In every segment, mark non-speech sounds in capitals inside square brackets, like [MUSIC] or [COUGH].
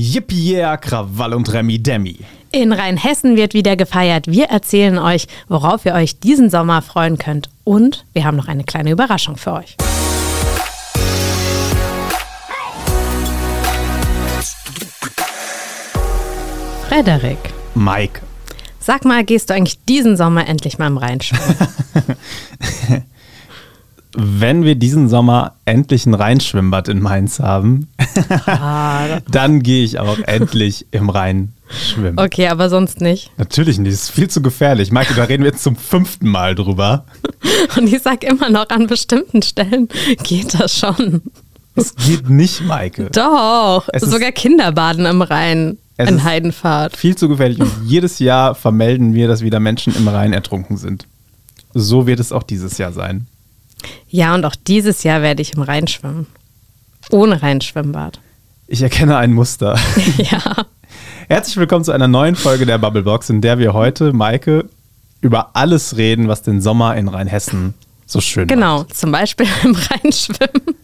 Yippie, yeah, Krawall und Remi Demi. In Rheinhessen wird wieder gefeiert. Wir erzählen euch, worauf ihr euch diesen Sommer freuen könnt. Und wir haben noch eine kleine Überraschung für euch. Frederik, Mike. sag mal, gehst du eigentlich diesen Sommer endlich mal im Rhein schwimmen? [LAUGHS] Wenn wir diesen Sommer endlich ein Rheinschwimmbad in Mainz haben, Ah, [LAUGHS] dann gehe ich auch endlich im Rhein schwimmen. okay, aber sonst nicht. Natürlich nicht, das ist viel zu gefährlich. Maike, da reden wir jetzt zum fünften Mal drüber. [LAUGHS] Und ich sag immer noch, an bestimmten Stellen geht das schon. Es geht nicht, Maike. Doch, Es ist- sogar Kinderbaden im Rhein Es in Heidenfahrt. Viel zu gefährlich. Und jedes Jahr vermelden wir, dass wieder Menschen im Rhein ertrunken sind. So wird es auch dieses Jahr sein. Ja, und auch dieses Jahr werde ich im Rhein schwimmen. Ohne Rheinschwimmbad. Ich erkenne ein Muster. [LAUGHS] [LAUGHS] ja. Herzlich willkommen zu einer neuen Folge der Bubblebox, in der wir heute, Maike, über alles reden, was den Sommer in Rheinhessen so schön Genau, macht. zum Beispiel [LAUGHS] im Rhein schwimmen.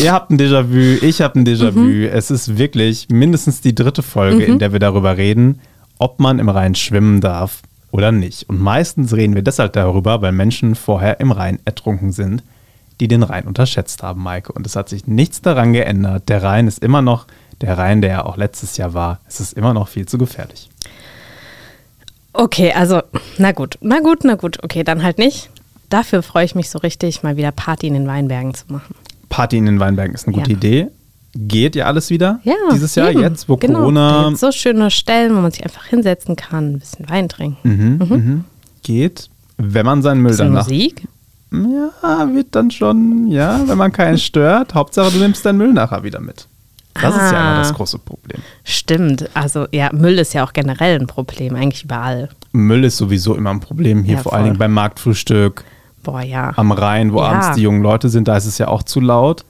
Ihr habt ein Déjà-vu, ich habe ein Déjà-vu. Mhm. Es ist wirklich mindestens die dritte Folge, in der wir darüber reden, ob man im Rhein schwimmen darf oder nicht. Und meistens reden wir deshalb darüber, weil Menschen vorher im Rhein ertrunken sind, die den Rhein unterschätzt haben, Maike. Und es hat sich nichts daran geändert. Der Rhein ist immer noch der Rhein, der ja auch letztes Jahr war. Es ist immer noch viel zu gefährlich. Okay, also, na gut, na gut, na gut. Okay, dann halt nicht. Dafür freue ich mich so richtig, mal wieder Party in den Weinbergen zu machen. Party in den Weinbergen ist eine gute Ja. Idee. Geht ja alles wieder Ja. dieses Jahr, eben. jetzt, wo genau. Corona so schöne Stellen, wo man sich einfach hinsetzen kann, ein bisschen Wein trinken. Mhm. geht, wenn man seinen Müll Bisschen danach. Musik. Ja, wird dann schon, ja, wenn man keinen [LAUGHS] stört. Hauptsache, du nimmst deinen Müll nachher wieder mit. Das ist ja Ah. immer das große Problem. Stimmt. Also, ja, Müll ist ja auch generell ein Problem, eigentlich überall. Müll ist sowieso immer ein Problem hier, Ja, vor allen voll. Dingen beim Marktfrühstück Boah, ja. am Rhein, wo Ja. abends die jungen Leute sind, da ist es ja auch zu laut.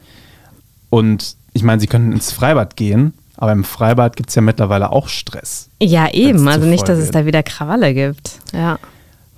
Und ich meine, sie können ins Freibad gehen, aber im Freibad gibt es ja mittlerweile auch Stress. Ja, eben. Also nicht, dass es da wieder Krawalle gibt. Ja.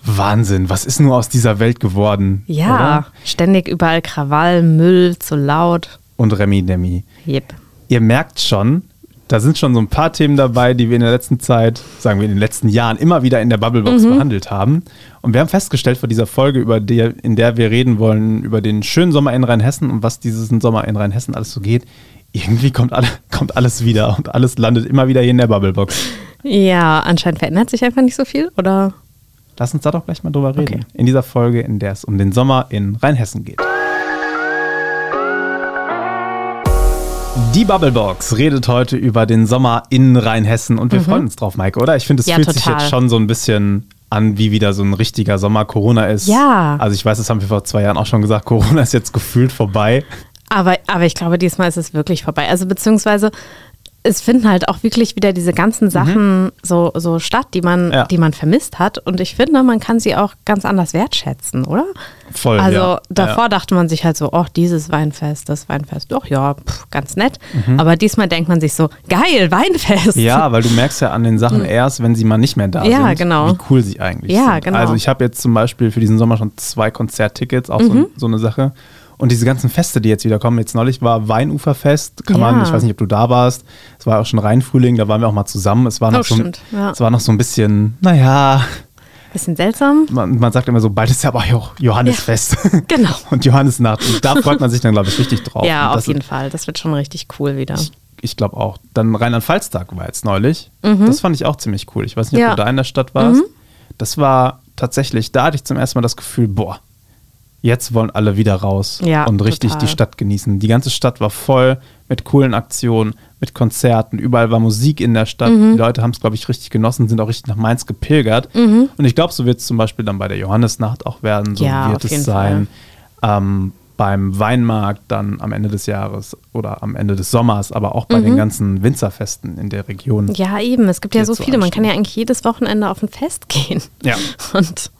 Wahnsinn, was ist nur aus dieser Welt geworden? Ja, Oder? ständig überall Krawall, Müll, zu laut. Und Remi Demi. Jep. ihr merkt schon, da sind schon so ein paar Themen dabei, die wir in der letzten Zeit, sagen wir in den letzten Jahren, immer wieder in der Bubblebox behandelt haben. Und wir haben festgestellt vor dieser Folge, über die, in der wir reden wollen, über den schönen Sommer in Rheinhessen und was diesen Sommer in Rheinhessen alles so geht, irgendwie kommt, alle, [LAUGHS] kommt alles wieder und alles landet immer wieder hier in der Bubblebox. Ja, anscheinend verändert sich einfach nicht so viel, oder? Lass uns da doch gleich mal drüber reden. Okay. In dieser Folge, in der es um den Sommer in Rheinhessen geht. Die Bubblebox redet heute über den Sommer in Rheinhessen und wir freuen uns drauf, Maike, oder? Ich finde, es Mhm. Ja, fühlt sich total. jetzt schon so ein bisschen an, wie wieder so ein richtiger Sommer. Corona ist. Ja. Also, ich weiß, das haben wir vor zwei Jahren auch schon gesagt. Corona ist jetzt gefühlt vorbei. Aber, aber ich glaube, diesmal ist es wirklich vorbei. Also beziehungsweise es finden halt auch wirklich wieder diese ganzen Sachen so, so statt, die man, Mhm. Ja. die man vermisst hat. Und ich finde, man kann sie auch ganz anders wertschätzen, oder? Voll. Also ja. davor Ja. dachte man sich halt so, oh, dieses Weinfest, das Weinfest, doch ja, pff, ganz nett. Mhm. Aber diesmal denkt man sich so, geil, Weinfest. Ja, weil du merkst ja an den Sachen erst, wenn sie mal nicht mehr da Mhm. Ja, sind, genau. wie cool sie eigentlich Ja, sind. genau. Also ich habe jetzt zum Beispiel für diesen Sommer schon zwei Konzerttickets, auch Mhm. so, so eine Sache. Und diese ganzen Feste, die jetzt wieder kommen, jetzt neulich war Weinuferfest, kann man, Ja. ich weiß nicht, ob du da warst, es war auch schon Rheinfrühling, da waren wir auch mal zusammen. Es war noch, Oh, so, stimmt, ja. es war noch so ein bisschen, naja, Bisschen seltsam. man, man sagt immer so, bald ist ja aber Jo- Johannesfest. Genau. [LAUGHS] Und Johannesnacht. Und da [LAUGHS] freut man sich dann, glaube ich, richtig drauf. Ja, auf jeden Fall. Das wird schon richtig cool wieder. ich glaube auch. Dann Rheinland-Pfalz-Tag war jetzt neulich. Das fand ich auch ziemlich cool. Ich weiß nicht, ob Mhm. Ja. Mhm. du da in der Stadt warst. Das war tatsächlich, da hatte ich zum ersten Mal das Gefühl, boah, jetzt wollen alle wieder raus Ja, und richtig total. die Stadt genießen. Die ganze Stadt war voll mit coolen Aktionen, mit Konzerten. Überall war Musik in der Stadt. Mhm. Die Leute haben es, glaube ich, richtig genossen, sind auch richtig nach Mainz gepilgert. Und ich glaube, so wird es zum Beispiel dann bei der Johannesnacht auch werden. So Ja, wird es sein. Ähm, beim Weinmarkt dann am Ende des Jahres oder am Ende des Sommers, aber auch bei den ganzen Winzerfesten in der Region. Mhm. Ja, eben. Es gibt ja so viele. Man kann ja eigentlich jedes Wochenende auf ein Fest [LAUGHS] gehen. Ja. Und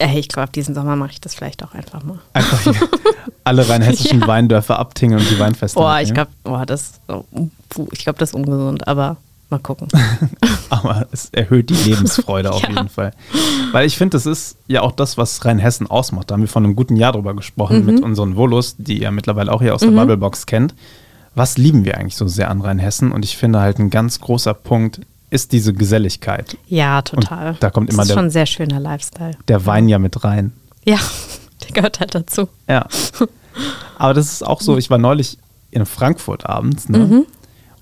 ich glaube, diesen Sommer mache ich das vielleicht auch einfach mal. Einfach hier [LAUGHS] alle rheinhessischen Weindörfer abtingeln und die Weinfeste. Boah, ich glaube, boah, das, puh, ich glaube, das ist ungesund, aber mal gucken. [LAUGHS] Aber es erhöht die Lebensfreude [LAUGHS] auf Ja. jeden Fall. Weil ich finde, das ist ja auch das, was Rheinhessen ausmacht. Da haben wir vor einem guten Jahr drüber gesprochen Mhm. mit unseren Volos, die ihr mittlerweile auch hier aus der Bubblebox kennt. was lieben wir eigentlich so sehr an Rheinhessen? Und ich finde halt ein ganz großer Punkt ist diese Geselligkeit. Ja, total. Und da kommt immer das ist der, schon ein sehr schöner Lifestyle. der Wein ja mit rein. Ja, [LAUGHS] der gehört halt dazu. Ja. Aber das ist auch so, ich war neulich in Frankfurt abends, ne? Mhm.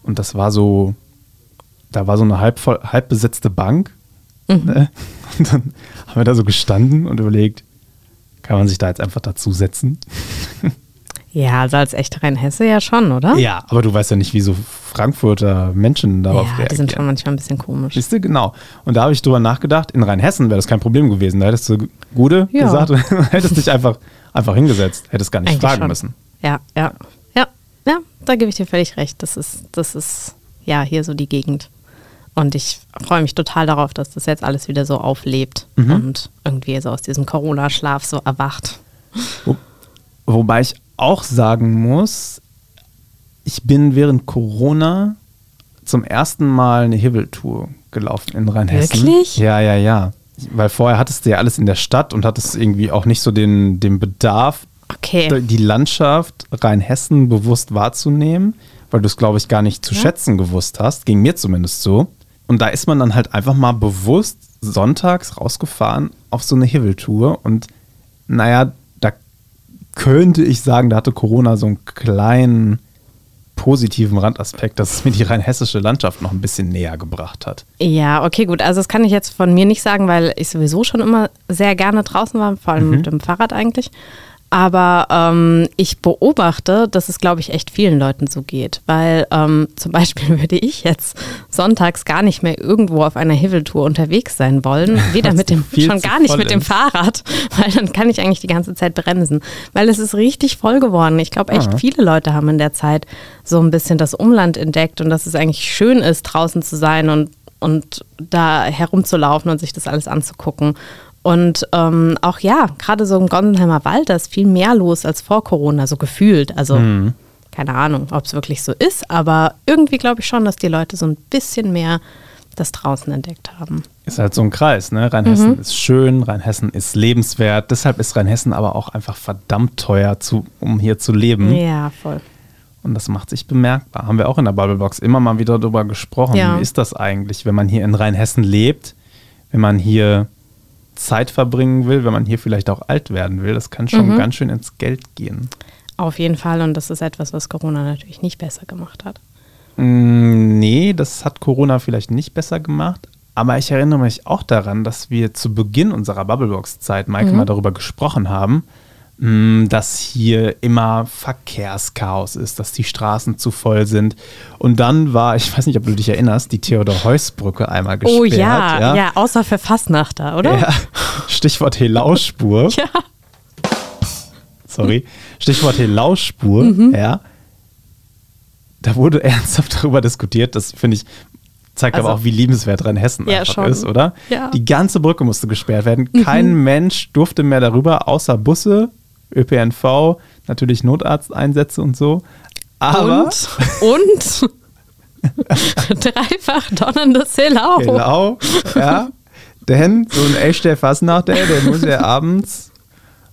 Und das war so, da war so eine halb, voll, halb besetzte Bank. Mhm. Ne? [LAUGHS] Und dann haben wir da so gestanden und überlegt, kann man sich da jetzt einfach dazusetzen? [LAUGHS] Ja, also als echter Rheinhesse ja schon, oder? Ja, aber du weißt ja nicht, wie so Frankfurter Menschen darauf Ja, reagieren. die sind schon manchmal ein bisschen komisch. Siehst du, genau. Und da habe ich drüber nachgedacht, in Rheinhessen wäre das kein Problem gewesen. Da hättest du Gude Ja. gesagt und [LAUGHS] hättest dich einfach, einfach hingesetzt, hättest gar nicht Eigentlich fragen schon. müssen. Ja, ja, ja, ja, da gebe ich dir völlig recht. Das ist, das ist ja hier so die Gegend. Und ich freue mich total darauf, dass das jetzt alles wieder so auflebt Mhm. und irgendwie so aus diesem Corona-Schlaf so erwacht. Wo, wobei ich auch sagen muss, ich bin während Corona zum ersten Mal eine Hibbeltour gelaufen in Rheinhessen. Wirklich? Ja, ja, ja. Weil vorher hattest du ja alles in der Stadt und hattest irgendwie auch nicht so den, den Bedarf, Okay. die Landschaft Rheinhessen bewusst wahrzunehmen, weil du es, glaube ich, gar nicht zu Ja. schätzen gewusst hast. Ging mir zumindest so. Und da ist man dann halt einfach mal bewusst sonntags rausgefahren auf so eine Hibbeltour. Und naja, könnte ich sagen, da hatte Corona so einen kleinen positiven Randaspekt, dass es mir die rheinhessische Landschaft noch ein bisschen näher gebracht hat. Ja, okay, gut. Also das kann ich jetzt von mir nicht sagen, weil ich sowieso schon immer sehr gerne draußen war, vor allem mit dem Fahrrad eigentlich. Aber ähm, ich beobachte, dass es, glaube ich, echt vielen Leuten so geht. Weil ähm, [LAUGHS] zum Beispiel würde ich jetzt sonntags gar nicht mehr irgendwo auf einer Hiveltour unterwegs sein wollen. [LAUGHS] Weder mit dem, schon gar nicht mit dem. Fahrrad, [LAUGHS] weil dann kann ich eigentlich die ganze Zeit bremsen. Weil es ist richtig voll geworden. Ich glaube, echt Ah. viele Leute haben in der Zeit so ein bisschen das Umland entdeckt und dass es eigentlich schön ist, draußen zu sein und, und da herumzulaufen und sich das alles anzugucken. Und ähm, auch ja, gerade so im Gondelheimer Wald, da ist viel mehr los als vor Corona, so gefühlt. Also keine Ahnung, ob es wirklich so ist, aber irgendwie glaube ich schon, dass die Leute so ein bisschen mehr das draußen entdeckt haben. Ist halt so ein Kreis, ne? Rheinhessen ist schön, Rheinhessen ist lebenswert. Deshalb ist Rheinhessen aber auch einfach verdammt teuer, zu, um hier zu leben. Ja, voll. Und das macht sich bemerkbar. Haben wir auch in der Bubblebox immer mal wieder darüber gesprochen. Ja. Wie ist das eigentlich, wenn man hier in Rheinhessen lebt, wenn man hier Zeit verbringen will, wenn man hier vielleicht auch alt werden will? Das kann schon ganz schön ins Geld gehen. Auf jeden Fall. Und das ist etwas, was Corona natürlich nicht besser gemacht hat. Mm, Nee, das hat Corona vielleicht nicht besser gemacht. Aber ich erinnere mich auch daran, dass wir zu Beginn unserer Bubblebox-Zeit, Maike, mal darüber gesprochen haben, dass hier immer Verkehrschaos ist, dass die Straßen zu voll sind. Und dann war, ich weiß nicht, ob du dich erinnerst, die Theodor-Heuss-Brücke einmal gesperrt. Oh ja, ja, außer für Fastnachter, oder? Ja, Stichwort Helauspur. [LAUGHS] Ja. Sorry. Stichwort Helauspur, Mhm. ja. Da wurde [LAUGHS] ernsthaft darüber diskutiert, das finde ich, zeigt aber Also- auch, wie liebenswert Rheinhessen Ja, einfach schon. ist, oder? Ja. Mhm. Die ganze Brücke musste gesperrt werden. Kein Mensch durfte mehr darüber, außer Busse, ÖPNV, natürlich Notarzteinsätze und so. Aber und, und [LAUGHS] dreifach donnerndes Helau. Genau, ja. Denn so ein echter Fassnachter, der muss ja abends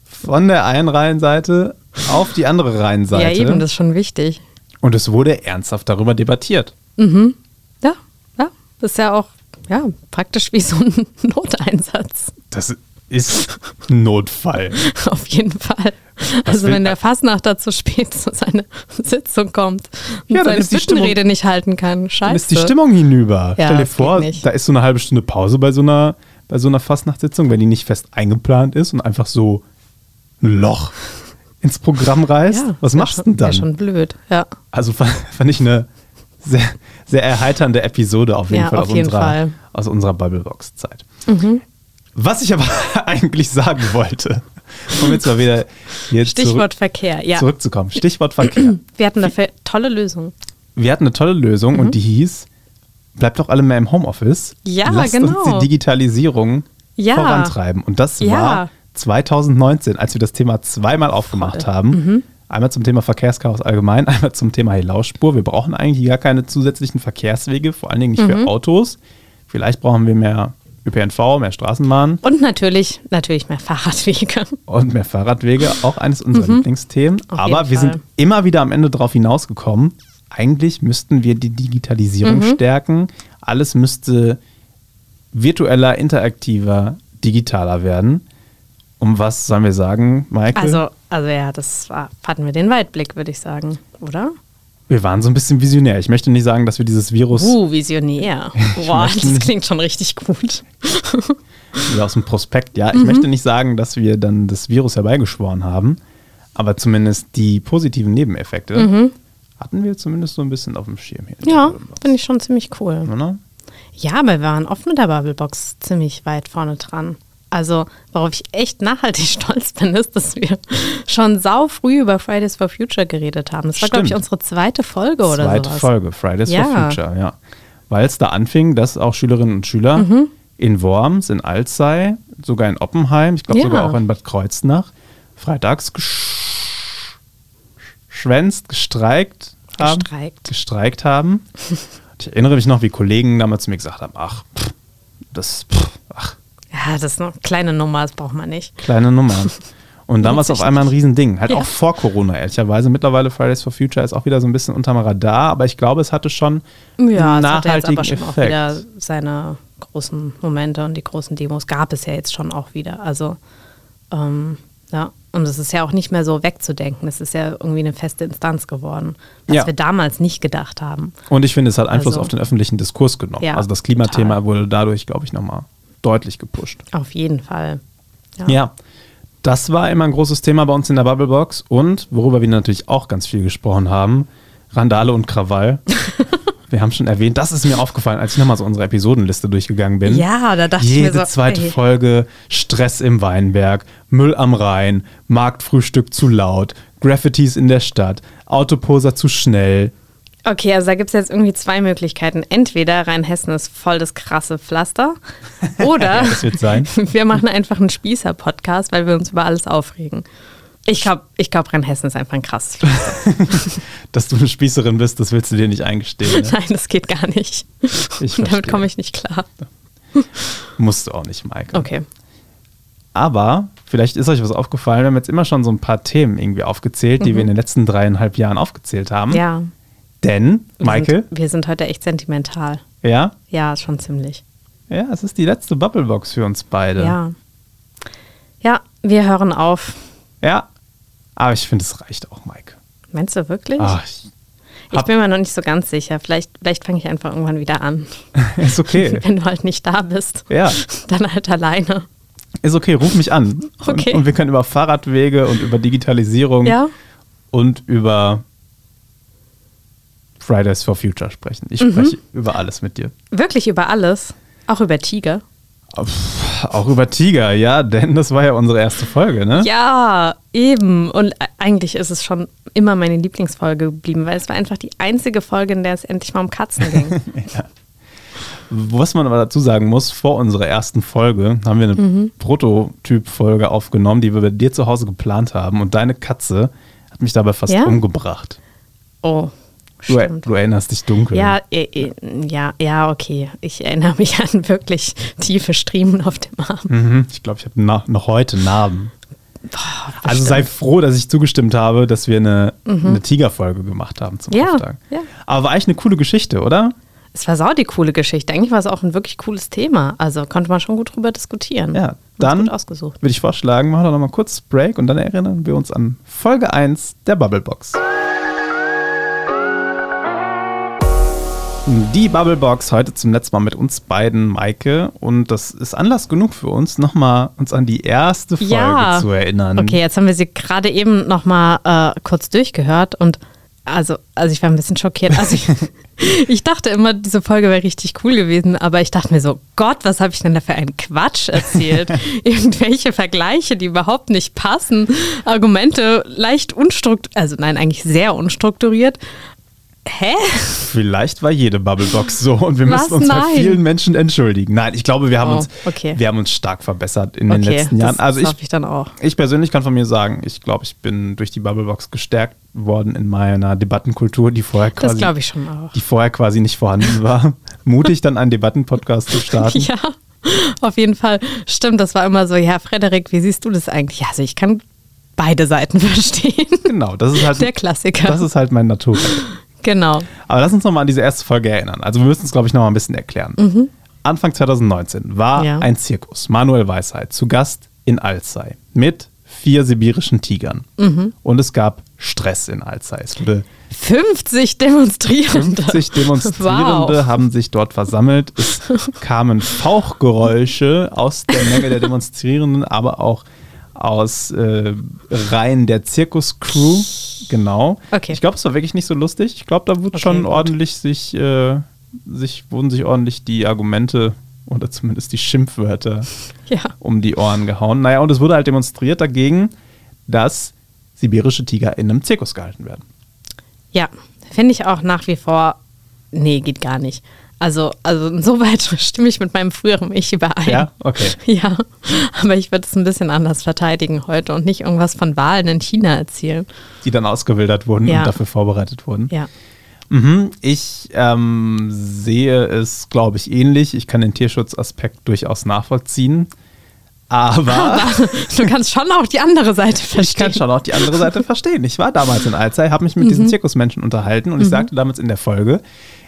von der einen Rheinseite auf die andere Rheinseite. Ja, eben, das ist schon wichtig. Und es wurde ernsthaft darüber debattiert. Ja, ja, das ist ja auch ja, praktisch wie so ein [LAUGHS] Noteinsatz. Das ist ein Notfall. [LAUGHS] Auf jeden Fall. also will- wenn der Fassnachter zu spät zu seiner [LAUGHS] Sitzung kommt und Ja, seine Büttenrede nicht halten kann, scheiße. Dann ist die Stimmung hinüber. Ja, Stell dir das vor, da ist so eine halbe Stunde Pause bei so einer, bei so einer Fastnachtssitzung, wenn die nicht fest eingeplant ist und einfach so ein Loch ins Programm reißt. Ja, Was machst du denn dann? schon blöd, ja. Also fand, [LAUGHS] fand ich eine sehr, sehr erheiternde Episode auf jeden Fall, auf aus, jeden unserer, Fall. Mhm. aus unserer Bubblebox-Zeit. Was ich aber [LAUGHS] eigentlich sagen wollte, um jetzt mal wieder hier Stichwort zurück, Verkehr, ja. zurückzukommen. Stichwort Verkehr. [CLEARS THROAT] Wir hatten dafür tolle Lösungen. Wir hatten eine tolle Lösung und die hieß, bleibt doch alle mehr im Homeoffice. Mhm. Ja, Lasst genau. uns die Digitalisierung Ja. vorantreiben. Und das Ja. war 2019, als wir das Thema zweimal aufgemacht haben. Mhm. Einmal zum Thema Verkehrschaos allgemein, [LAUGHS] einmal zum Thema Helauspur. Wir brauchen eigentlich gar keine zusätzlichen Verkehrswege, vor allen Dingen nicht Mhm. für Autos. Vielleicht brauchen wir mehr ÖPNV, mehr Straßenbahn Und natürlich, natürlich mehr Fahrradwege. und mehr Fahrradwege, auch eines unserer Lieblingsthemen. Mhm. Auf Aber wir sind immer wieder am Ende darauf hinausgekommen, eigentlich müssten wir die Digitalisierung Mhm. stärken. Alles müsste virtueller, interaktiver, digitaler werden. Um was sollen wir sagen, Michael? Also, also ja, das war, hatten wir den Weitblick, würde ich sagen, oder? Wir waren so ein bisschen visionär. Ich möchte nicht sagen, dass wir dieses Virus Uh, visionär. [LAUGHS] Boah, möchte das klingt schon richtig gut. [LAUGHS] Wieder aus dem Prospekt, ja. Ich Mhm. möchte nicht sagen, dass wir dann das Virus herbeigeschworen haben, aber zumindest die positiven Nebeneffekte hatten wir zumindest so ein bisschen auf dem Schirm hier. Mhm. Ja, finde ich schon ziemlich cool. oder? Ja, aber wir waren oft mit der Bubblebox ziemlich weit vorne dran. Also, worauf ich echt nachhaltig [LAUGHS] stolz bin, ist, dass wir schon sau früh über Fridays for Future geredet haben. Das war, glaube ich, unsere zweite Folge oder Zweite sowas. Folge, Fridays Ja. for Future, ja. Weil es da anfing, dass auch Schülerinnen und Schüler Mhm. in Worms, in Alzey, sogar in Oppenheim, ich glaube Ja. sogar auch in Bad Kreuznach, freitags geschwänzt, gestreikt haben. Gestreikt. Gestreikt haben. [LAUGHS] Ich erinnere mich noch, wie Kollegen damals zu mir gesagt haben, ach, pff, das, pff, Ja, das ist eine kleine Nummer, das braucht man nicht. kleine Nummer. [LAUGHS] Und dann war es auf einmal ein. Riesending. Halt Ja. auch vor Corona, ehrlicherweise. Mittlerweile Fridays for Future ist auch wieder so ein bisschen unterm Radar, aber ich glaube, es hatte schon Ja, einen es hat ja jetzt nachhaltigen aber schon auch Effekt. wieder seine großen Momente und die großen Demos gab es ja jetzt schon auch wieder. Also, ähm, ja. Und es ist ja auch nicht mehr so wegzudenken. Es ist ja irgendwie eine feste Instanz geworden, was Ja. wir damals nicht gedacht haben. Und ich finde, es hat Einfluss Also- auf den öffentlichen Diskurs genommen. Ja, also das Klimathema total. wurde dadurch, glaube ich, nochmal deutlich gepusht. Auf jeden Fall. Ja. das war immer ein großes Thema bei uns in der Bubblebox. Und worüber wir natürlich auch ganz viel gesprochen haben, Randale und Krawall. [LAUGHS] wir haben schon erwähnt, das ist mir aufgefallen, als ich nochmal so unsere Episodenliste durchgegangen bin. Ja, da dachte ich Jede mir so, zweite ey. Folge Stress im Weinberg, Müll am Rhein, Marktfrühstück zu laut, Graffitis in der Stadt, Autoposer zu schnell. Okay, also da gibt es jetzt irgendwie zwei Möglichkeiten. Entweder Rheinhessen ist voll das krasse Pflaster [LAUGHS] oder Ja, das wird sein. [LAUGHS] wir machen einfach einen Spießer-Podcast, weil wir uns über alles aufregen. Ich glaube, ich glaub, Rheinhessen ist einfach ein krasses Pflaster. [LAUGHS] Dass du eine Spießerin bist, das willst du dir nicht eingestehen. Ne? Nein, das geht gar nicht. Ich Damit komme ich nicht klar. Musst du auch nicht, Maike. Okay. Aber vielleicht ist euch was aufgefallen, wir haben jetzt immer schon so ein paar Themen irgendwie aufgezählt, die wir in den letzten dreieinhalb Jahren aufgezählt haben. Mhm. Ja. Denn, Sind, wir sind heute echt sentimental. ja, Ja, schon ziemlich. ja, es ist die letzte Bubblebox für uns beide. Ja. Ja, wir hören auf. Ja, aber ich finde, es reicht auch, Maike. Meinst du wirklich? Ach, ich- ich bin mir noch nicht so ganz sicher. Vielleicht, vielleicht fange ich einfach irgendwann wieder an. [LAUGHS] ist okay. [LAUGHS] Wenn du halt nicht da bist. Ja. [LAUGHS] Dann halt alleine. Ist okay, ruf mich an. Okay. Und, und wir können über Fahrradwege und über Digitalisierung Ja? und über Fridays for Future sprechen. Ich Mhm. spreche über alles mit dir. Wirklich über alles. Auch über Tiger. Auch über Tiger, ja, denn das war ja unsere erste Folge, ne? Ja, eben. Und eigentlich ist es schon immer meine Lieblingsfolge geblieben, weil es war einfach die einzige Folge, in der es endlich mal um Katzen ging. [LAUGHS] Was man aber dazu sagen muss, vor unserer ersten Folge haben wir eine Mhm. Prototyp-Folge aufgenommen, die wir bei dir zu Hause geplant haben. Und deine Katze hat mich dabei fast Ja? umgebracht. Oh, stimmt. du erinnerst dich dunkel. Ja, äh, ja, ja, okay. Ich erinnere mich an wirklich tiefe Striemen auf dem Arm. Mhm. Ich glaube, ich habe noch heute Narben. Also sei froh, dass ich zugestimmt habe, dass wir eine, eine Tigerfolge gemacht haben zum Mhm. Ja, Auftakt. ja. Aber war eigentlich eine coole Geschichte, oder? Es war sau die coole Geschichte. Eigentlich war es auch ein wirklich cooles Thema. Also konnte man schon gut drüber diskutieren. Ja, dann würde ich vorschlagen, machen wir noch mal kurz Break und dann erinnern wir uns an Folge 1 der Bubblebox. Die Bubblebox heute zum letzten Mal mit uns beiden, Maike. Und das ist Anlass genug für uns, nochmal uns an die erste Folge Ja. zu erinnern. Okay, jetzt haben wir sie gerade eben noch mal äh, kurz durchgehört und also, also ich war ein bisschen schockiert. Also ich, [LAUGHS] ich dachte immer, diese Folge wäre richtig cool gewesen, aber ich dachte mir so, Gott, was habe ich denn da für einen Quatsch erzählt? [LAUGHS] Irgendwelche Vergleiche, die überhaupt nicht passen, Argumente leicht unstrukturiert, also nein, eigentlich sehr unstrukturiert. Hä? Vielleicht war jede Bubblebox so und wir Was? müssen uns bei Nein. vielen Menschen entschuldigen. Nein, ich glaube, wir haben, Oh, uns, okay. wir haben uns stark verbessert in den Okay, letzten Jahren. das, Also das ich, ich dann auch. ich persönlich kann von mir sagen, ich glaube, ich bin durch die Bubblebox gestärkt worden in meiner Debattenkultur, die vorher quasi, die vorher quasi nicht vorhanden war. [LAUGHS] Mutig dann einen Debattenpodcast zu starten. Ja, auf jeden Fall. Stimmt, das war immer so, ja, Frederik, wie siehst du das eigentlich? Ja, Also ich kann beide Seiten [LAUGHS] verstehen. Genau, das ist halt Der Klassiker. Das ist halt mein Naturell. Genau. Aber lass uns nochmal an diese erste Folge erinnern. Also wir müssen es, glaube ich, nochmal ein bisschen erklären. Mhm. Anfang 2019 war Ja. ein Zirkus, Manuel Weisheit, zu Gast in Alzey mit vier sibirischen Tigern. Mhm. Und es gab Stress in Alzey. Es wurde 50 Demonstrierende. 50 Demonstrierende Wow. haben sich dort versammelt. Es [LAUGHS] kamen Fauchgeräusche aus der Menge der Demonstrierenden, aber auch aus äh, Reihen der Zirkuscrew. Genau. Okay. Ich glaube, es war wirklich nicht so lustig. Ich glaube, da wurde Okay, schon gut. ordentlich sich, äh, sich, wurden sich ordentlich die Argumente oder zumindest die Schimpfwörter [LAUGHS] Ja. um die Ohren gehauen. Naja, und es wurde halt demonstriert dagegen, dass sibirische Tiger in einem Zirkus gehalten werden. Ja, finde ich auch nach wie vor, nee, geht gar nicht. Also, also insoweit [LAUGHS] stimme ich mit meinem früheren Ich überein. Ja, okay. [LAUGHS] Ja, aber ich würde es ein bisschen anders verteidigen heute und nicht irgendwas von Wahlen in China erzählen. Die dann ausgewildert wurden Ja. und dafür vorbereitet wurden. Ja. Mhm, ich ähm, sehe es, glaube ich, ähnlich. Ich kann den Tierschutzaspekt durchaus nachvollziehen. Aber [LAUGHS] Du kannst schon auch die andere Seite verstehen. ich kann schon auch die andere Seite verstehen. Ich war damals in Alzey, habe mich mit diesen Zirkusmenschen unterhalten und ich sagte damals in der Folge,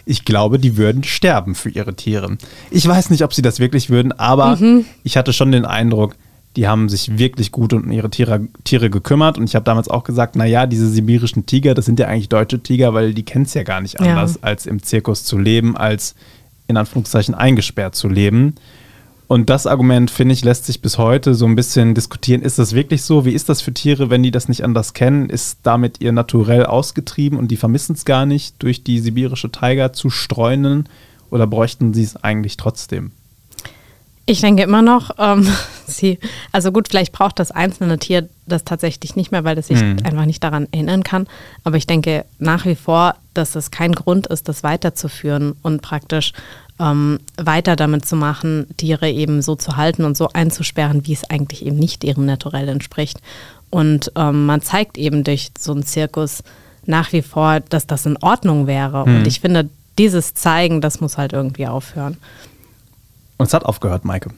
ich glaube, die würden sterben für ihre Tiere. Ich weiß nicht, ob sie das wirklich würden, aber ich hatte schon den Eindruck, die haben sich wirklich gut um ihre Tiere, Tiere gekümmert. Und ich habe damals auch gesagt, naja, diese sibirischen Tiger, das sind ja eigentlich deutsche Tiger, weil die kennen es ja gar nicht Ja. anders, als im Zirkus zu leben, als in Anführungszeichen eingesperrt zu leben. Und das Argument, finde ich, lässt sich bis heute so ein bisschen diskutieren. Ist das wirklich so? Wie ist das für Tiere, wenn die das nicht anders kennen? Ist damit ihr naturell ausgetrieben und die vermissen es gar nicht, durch die sibirische Tiger zu streunen? Oder bräuchten sie es eigentlich trotzdem? Ich denke immer noch, ähm, [LAUGHS] sie, also gut, vielleicht braucht das einzelne Tier das tatsächlich nicht mehr, weil es sich einfach nicht daran erinnern kann. Aber ich denke nach wie vor, dass es kein Grund ist, das weiterzuführen und praktisch ähm, weiter damit zu machen, Tiere eben so zu halten und so einzusperren, wie es eigentlich eben nicht ihrem Naturell entspricht. Und ähm, man zeigt eben durch so einen Zirkus nach wie vor, dass das in Ordnung wäre. Und ich finde, dieses Zeigen, das muss halt irgendwie aufhören. Und es hat aufgehört, Maike.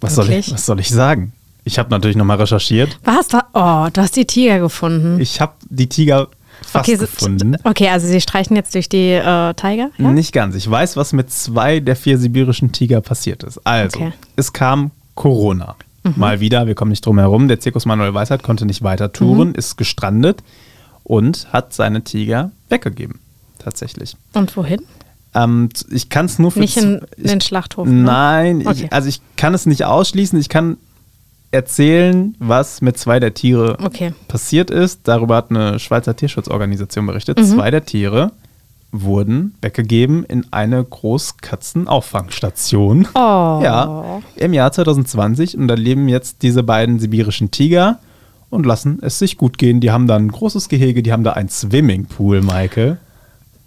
Was, soll ich, was soll ich sagen? Ich habe natürlich nochmal recherchiert. Was? Da? Oh, du hast die Tiger gefunden. Ich habe die Tiger fast okay, so- gefunden. okay, also sie streichen jetzt durch die äh, Tiger? Ja? Nicht ganz. Ich weiß, was mit zwei der vier sibirischen Tiger passiert ist. Also, Okay. Mhm. es kam Corona. Mal wieder, wir kommen nicht drum herum. Der Zirkus Manuel Weisheit konnte nicht weiter Mhm. touren, ist gestrandet und hat seine Tiger weggegeben. Tatsächlich. Und wohin? Ähm, ich kann es nur für Nicht in, in den Schlachthof. ne? Nein, Okay. ich, also ich kann es nicht ausschließen. Ich kann erzählen, was mit zwei der Tiere Okay. passiert ist. Darüber hat eine Schweizer Tierschutzorganisation berichtet. Mhm. Zwei der Tiere wurden weggegeben in eine Großkatzenauffangstation. Oh. Ja, im Jahr 2020. Und da leben jetzt diese beiden sibirischen Tiger und lassen es sich gut gehen. Die haben da ein großes Gehege, die haben da ein Swimmingpool, Maike.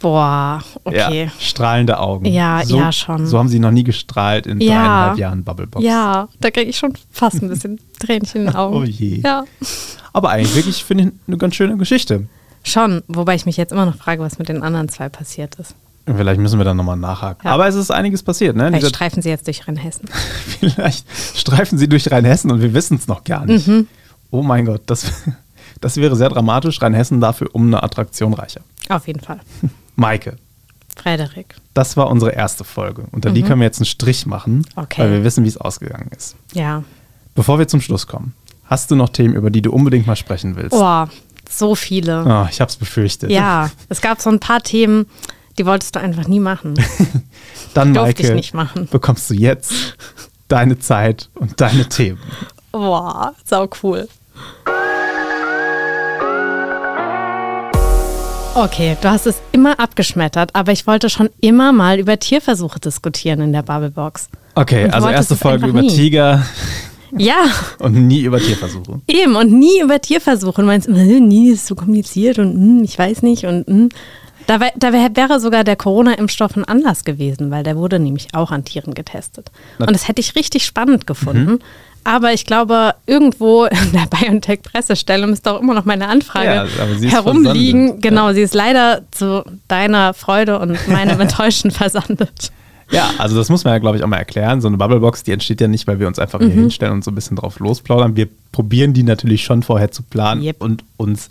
Boah, okay. Ja, strahlende Augen. Ja, so, ja, schon. So haben sie noch nie gestrahlt in Ja. dreieinhalb Jahren Bubblebox. Ja, da kriege ich schon fast ein bisschen [LAUGHS] Tränchen in den Augen. Oh je. Ja. Aber eigentlich wirklich, finde ich, eine ganz schöne Geschichte. Schon, wobei ich mich jetzt immer noch frage, was mit den anderen zwei passiert ist. Vielleicht müssen wir dann nochmal nachhaken. Ja. Aber es ist einiges passiert. Ne? Vielleicht Dieser- streifen sie jetzt durch Rheinhessen. [LAUGHS] Vielleicht streifen sie durch Rheinhessen und wir wissen es noch gar nicht. Mhm. Oh mein Gott, das, [LAUGHS] das wäre sehr dramatisch. Rheinhessen dafür um eine Attraktion reicher. Auf jeden Fall. Maike, Frederik. das war unsere erste Folge. Unter die können wir jetzt einen Strich machen, Mhm. Okay. weil wir wissen, wie es ausgegangen ist. Ja. Bevor wir zum Schluss kommen, hast du noch Themen, über die du unbedingt mal sprechen willst? Oh, so viele. Oh, ich habe es befürchtet. Ja, es gab so ein paar Themen, die wolltest du einfach nie machen. [LAUGHS] Dann, durfte Maike, ich nicht machen. bekommst du jetzt deine Zeit und deine Themen. Boah, sau cool. Okay, du hast es immer abgeschmettert, aber ich wollte schon immer mal über Tierversuche diskutieren in der Bubblebox. Okay, also erste Folge über nie. Tiger Ja, [LAUGHS] und nie über Tierversuche. eben und nie über Tierversuche. Und du meinst immer, "Hm, nie ist so kompliziert und hm, ich weiß nicht und hm. da, da wär, wäre sogar der Corona-Impfstoff ein Anlass gewesen, weil der wurde nämlich auch an Tieren getestet. Und das hätte ich richtig spannend gefunden. Aber ich glaube, irgendwo in der BioNTech-Pressestelle müsste auch immer noch meine Anfrage Ja, herumliegen. versandet. Genau, sie ist leider zu deiner Freude und meinem [LAUGHS] Enttäuschen versandet. Ja, also das muss man ja, glaube ich, auch mal erklären. So eine Bubblebox, die entsteht ja nicht, weil wir uns einfach hier Mhm. hinstellen und so ein bisschen drauf losplaudern. Wir probieren die natürlich schon vorher zu planen Yep. und uns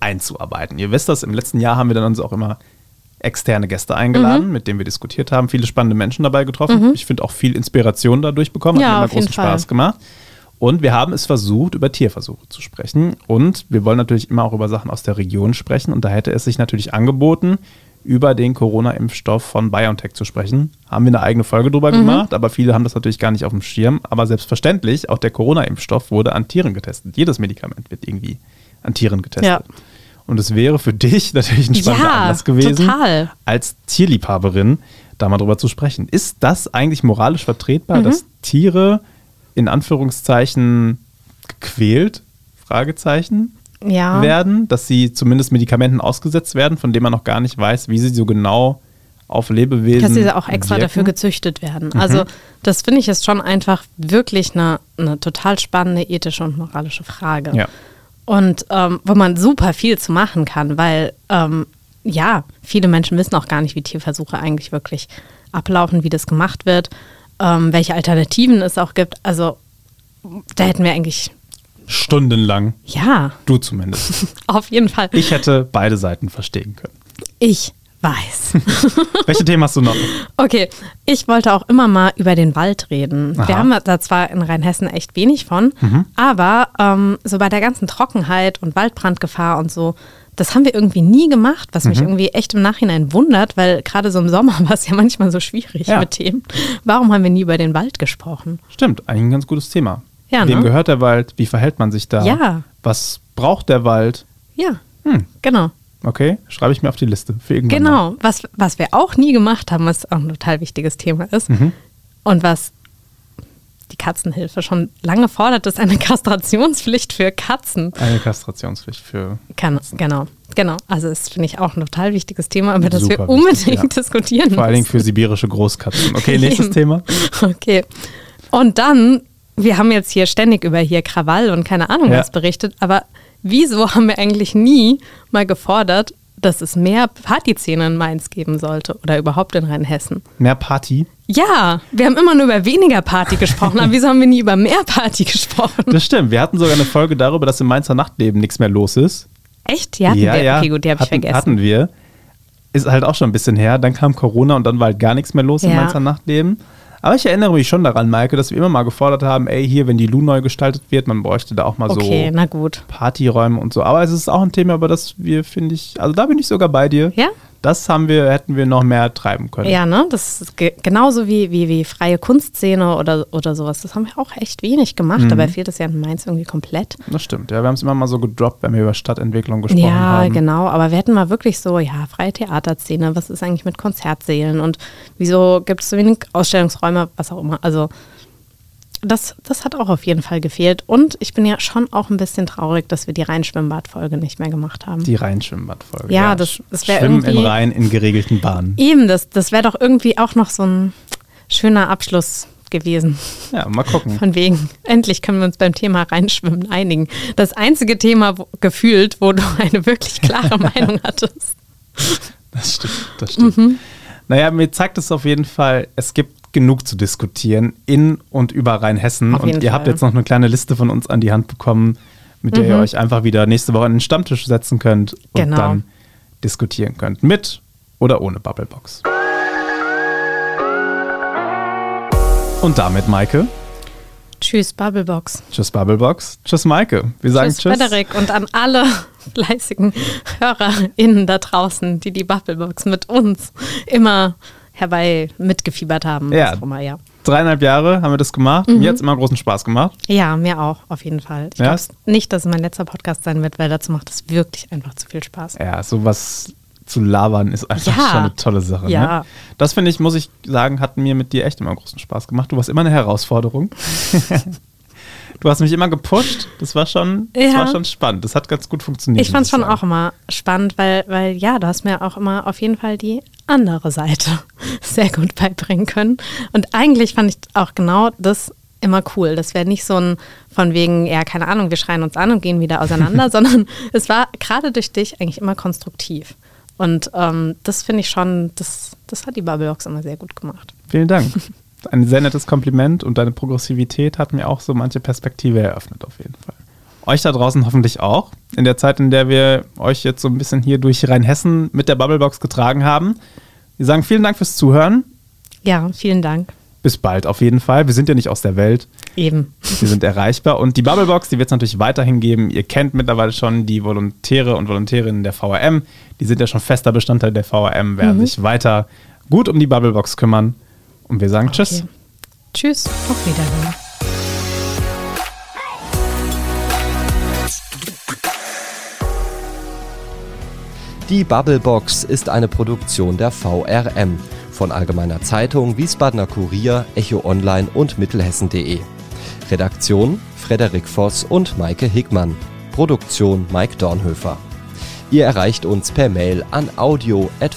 einzuarbeiten. Ihr wisst das, im letzten Jahr haben wir dann uns auch immer externe Gäste eingeladen, mhm. mit denen wir diskutiert haben, viele spannende Menschen dabei getroffen. Mhm. Ich finde auch viel Inspiration dadurch bekommen, hat ja, mir immer großen Spaß gemacht. Und wir haben es versucht, über Tierversuche zu sprechen. Und wir wollen natürlich immer auch über Sachen aus der Region sprechen. Und da hätte es sich natürlich angeboten, über den Corona-Impfstoff von BioNTech zu sprechen. Haben wir eine eigene Folge drüber mhm. gemacht, aber viele haben das natürlich gar nicht auf dem Schirm. Aber selbstverständlich, auch der Corona-Impfstoff wurde an Tieren getestet. Jedes Medikament wird irgendwie an Tieren getestet. Ja. Und es wäre für dich [LAUGHS] natürlich ein spannender ja, Anlass gewesen, total. als Tierliebhaberin da mal drüber zu sprechen. Ist das eigentlich moralisch vertretbar, mhm. dass Tiere in Anführungszeichen gequält, Fragezeichen, ja. werden, dass sie zumindest Medikamenten ausgesetzt werden, von denen man noch gar nicht weiß, wie sie so genau auf Lebewesen. Dass sie auch extra wirken. dafür gezüchtet werden. Mhm. Also, das finde ich ist schon einfach wirklich eine, eine total spannende ethische und moralische Frage. Ja. Und ähm, wo man super viel zu machen kann, weil ähm, ja, viele Menschen wissen auch gar nicht, wie Tierversuche eigentlich wirklich ablaufen, wie das gemacht wird, ähm, welche Alternativen es auch gibt. Also da hätten wir eigentlich Stundenlang. Ja. Du zumindest. [LAUGHS] Auf jeden Fall. Ich hätte beide Seiten verstehen können. Ich weiß. [LAUGHS] Welche Themen hast du noch? Okay, ich wollte auch immer mal über den Wald reden. Aha. Wir haben da zwar in Rheinhessen echt wenig von, mhm. aber ähm, so bei der ganzen Trockenheit und Waldbrandgefahr und so, das haben wir irgendwie nie gemacht, was mich mhm. irgendwie echt im Nachhinein wundert, weil gerade so im Sommer [LAUGHS] war es ja manchmal so schwierig ja. mit Themen. Warum haben wir nie über den Wald gesprochen? Stimmt, eigentlich ein ganz gutes Thema. Ja, Wem ne? gehört der Wald? Wie verhält man sich da? Ja. Was braucht der Wald? Ja. Hm. Genau. Okay, schreibe ich mir auf die Liste für irgendwann. Genau. Was, was wir auch nie gemacht haben, was auch ein total wichtiges Thema ist mhm. und was die Katzenhilfe schon lange fordert, ist eine [LAUGHS] Kastrationspflicht für Katzen. Eine Kastrationspflicht für Kann, Katzen. Genau, genau. Also das finde ich auch ein total wichtiges Thema, über das Super wir unbedingt wichtig, ja. diskutieren Vor allen Dingen für sibirische Großkatzen. Okay, nächstes [LAUGHS] Thema. Okay. Und dann wir haben jetzt hier ständig über hier Krawall und keine Ahnung ja. was berichtet, aber wieso haben wir eigentlich nie mal gefordert, dass es mehr Partyszenen in Mainz geben sollte oder überhaupt in Rheinhessen? Mehr Party? Ja, wir haben immer nur über weniger Party gesprochen, aber wieso haben wir nie über mehr Party gesprochen? Das stimmt. Wir hatten sogar eine Folge darüber, dass im Mainzer Nachtleben nichts mehr los ist. Echt? Ja, ja, wir. ja. Okay, gut, die habe ich vergessen. Hatten wir. Ist halt auch schon ein bisschen her. Dann kam Corona und dann war halt gar nichts mehr los ja. im Mainzer Nachtleben. Aber ich erinnere mich schon daran, Maike, dass wir immer mal gefordert haben, ey, hier, wenn die Lu neu gestaltet wird, man bräuchte da auch mal okay, so Partyräume und so. Aber es ist auch ein Thema, über das wir, finde ich, also da bin ich sogar bei dir. Ja? Das haben wir, hätten wir noch mehr treiben können. Ja, ne? Das ist ge genauso wie, wie, wie freie Kunstszene oder, oder sowas. Das haben wir auch echt wenig gemacht. Mhm. Dabei fehlt es ja in Mainz irgendwie komplett. Das stimmt, ja. Wir haben es immer mal so gedroppt, wenn wir über Stadtentwicklung gesprochen ja, haben. Ja, genau. Aber wir hätten mal wirklich so, ja, freie Theaterszene, was ist eigentlich mit Konzertsälen und wieso gibt es so wenig Ausstellungsräume, was auch immer. Also das, das hat auch auf jeden Fall gefehlt. Und ich bin ja schon auch ein bisschen traurig, dass wir die Rheinschwimmbad-Folge nicht mehr gemacht haben. Die Rheinschwimmbad-Folge. Ja, ja, das, das wäre irgendwie. Schwimmen im Rhein in geregelten Bahnen. Eben, das, das wäre doch irgendwie auch noch so ein schöner Abschluss gewesen. Ja, mal gucken. Von wegen, endlich können wir uns beim Thema Reinschwimmen einigen. Das einzige Thema wo, gefühlt, wo du [LAUGHS] eine wirklich klare Meinung hattest. Das stimmt, das stimmt. Mhm. Naja, mir zeigt es auf jeden Fall, es gibt genug zu diskutieren in und über Rheinhessen. Und ihr Fall. habt jetzt noch eine kleine Liste von uns an die Hand bekommen, mit der mhm. ihr euch einfach wieder nächste Woche an den Stammtisch setzen könnt und genau. dann diskutieren könnt. Mit oder ohne Bubblebox. Und damit, Maike. Tschüss, Bubblebox. Tschüss, Bubblebox. Tschüss, Maike. Wir sagen Tschüss. Tschüss, Frederik. Und an alle [LAUGHS] fleißigen HörerInnen da draußen, die die Bubblebox mit uns immer herbei mitgefiebert haben. Ja. Immer, ja. Dreieinhalb Jahre haben wir das gemacht. Mhm. Mir hat es immer großen Spaß gemacht. Ja, mir auch, auf jeden Fall. Ich ja? glaube nicht, dass es mein letzter Podcast sein wird, weil dazu macht es wirklich einfach zu viel Spaß. Ja, sowas zu labern ist einfach ja. schon eine tolle Sache. Ja. Ne? Das finde ich, muss ich sagen, hat mir mit dir echt immer großen Spaß gemacht. Du warst immer eine Herausforderung. [LAUGHS] Du hast mich immer gepusht. Das war schon, das ja. war schon spannend. Das hat ganz gut funktioniert. Ich fand es schon auch immer spannend, weil, weil ja, du hast mir auch immer auf jeden Fall die andere Seite [LAUGHS] sehr gut beibringen können. Und eigentlich fand ich auch genau das immer cool. Das wäre nicht so ein von wegen, ja, keine Ahnung, wir schreien uns an und gehen wieder auseinander, [LAUGHS] sondern es war gerade durch dich eigentlich immer konstruktiv. Und ähm, das finde ich schon, das, das hat die Bubblebox immer sehr gut gemacht. Vielen Dank. [LAUGHS] ein sehr nettes Kompliment und deine Progressivität hat mir auch so manche Perspektive eröffnet, auf jeden Fall. Euch da draußen hoffentlich auch. In der Zeit, in der wir euch jetzt so ein bisschen hier durch Rheinhessen mit der Bubblebox getragen haben. Wir sagen vielen Dank fürs Zuhören. Ja, vielen Dank. Bis bald auf jeden Fall. Wir sind ja nicht aus der Welt. Eben. Wir sind erreichbar. Und die Bubblebox, die wird es natürlich weiterhin geben. Ihr kennt mittlerweile schon die Volontäre und Volontärinnen der VRM. Die sind ja schon fester Bestandteil der VRM, werden mhm. sich weiter gut um die Bubblebox kümmern. Und wir sagen okay. Tschüss. Tschüss. Auf Wiedersehen. Die Bubblebox ist eine Produktion der VRM von Allgemeiner Zeitung, Wiesbadener Kurier, Echo Online und Mittelhessen.de. Redaktion Frederik Voss und Maike Hickmann. Produktion Mike Dornhöfer. Ihr erreicht uns per Mail an audio.vrm.de.